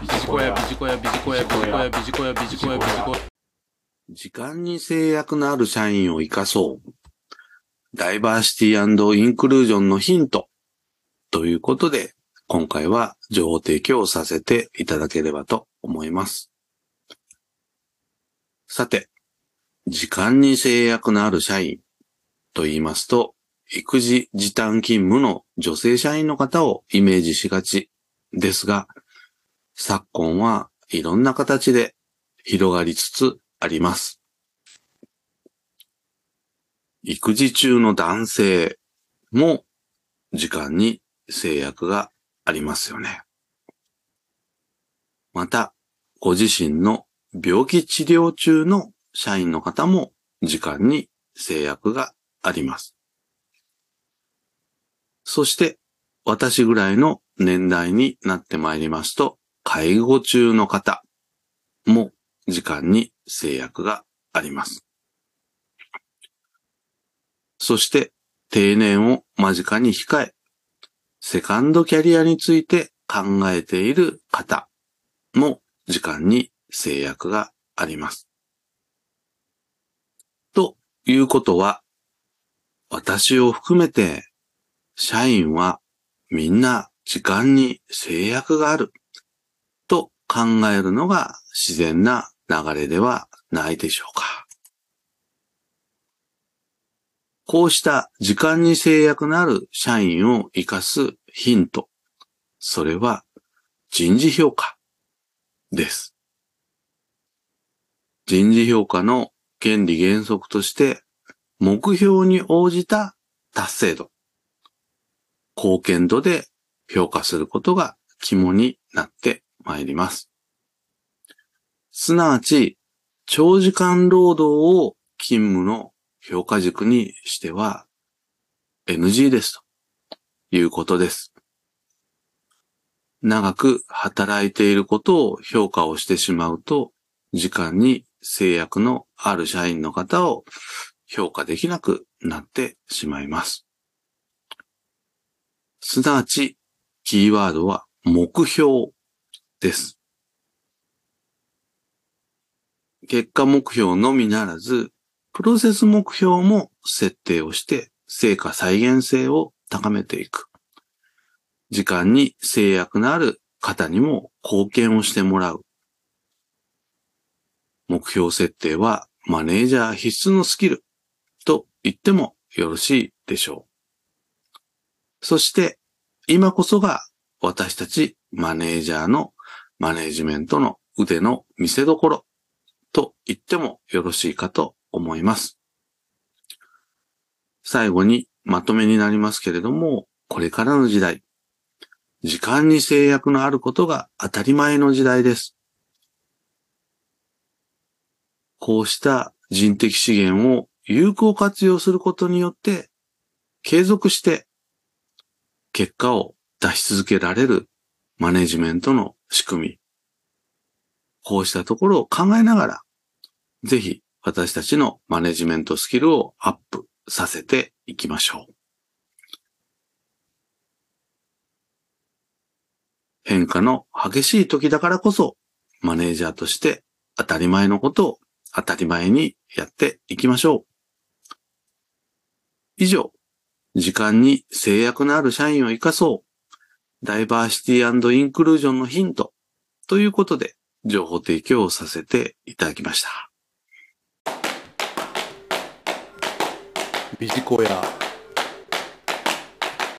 ビジコヤ、ビジコヤ、ビジコヤ、ビジコヤ、ビジコヤ、ビジコヤ、ビジコヤ。時間に制約のある社員を生かそう。ダイバーシティインクルージョンのヒント。ということで、今回は情報提供をさせていただければと思います。さて、時間に制約のある社員と言いますと、育児時短勤務の女性社員の方をイメージしがちですが、昨今はいろんな形で広がりつつあります。育児中の男性も時間に制約がありますよね。また、ご自身の病気治療中の社員の方も時間に制約があります。そして、私ぐらいの年代になってまいりますと、介護中の方も時間に制約があります。そして、定年を間近に控え、セカンドキャリアについて考えている方も時間に制約があります。ということは、私を含めて、社員はみんな時間に制約がある考えるのが自然な流れではないでしょうか。こうした時間に制約のある社員を活かすヒント。それは人事評価です。人事評価の原理原則として、目標に応じた達成度、貢献度で評価することが肝になってまいります。すなわち、長時間労働を勤務の評価軸にしては NG ですということです。長く働いていることを評価をしてしまうと、時間に制約のある社員の方を評価できなくなってしまいます。すなわち、キーワードは目標です。結果目標のみならず、プロセス目標も設定をして、成果再現性を高めていく。時間に制約のある方にも貢献をしてもらう。目標設定はマネージャー必須のスキルと言ってもよろしいでしょう。そして今こそが私たちマネージャーのマネジメントの腕の見せ所と言ってもよろしいかと思います。最後にまとめになりますけれども、これからの時代、時間に制約のあることが当たり前の時代です。こうした人的資源を有効活用することによって、継続して結果を出し続けられるマネジメントの仕組み。こうしたところを考えながら、ぜひ私たちのマネジメントスキルをアップさせていきましょう。変化の激しい時だからこそ、マネージャーとして当たり前のことを当たり前にやっていきましょう。以上、時間に制約のある社員を活かそう。ダイバーシティインクルージョンのヒントということで情報提供をさせていただきました。ビジコヤ。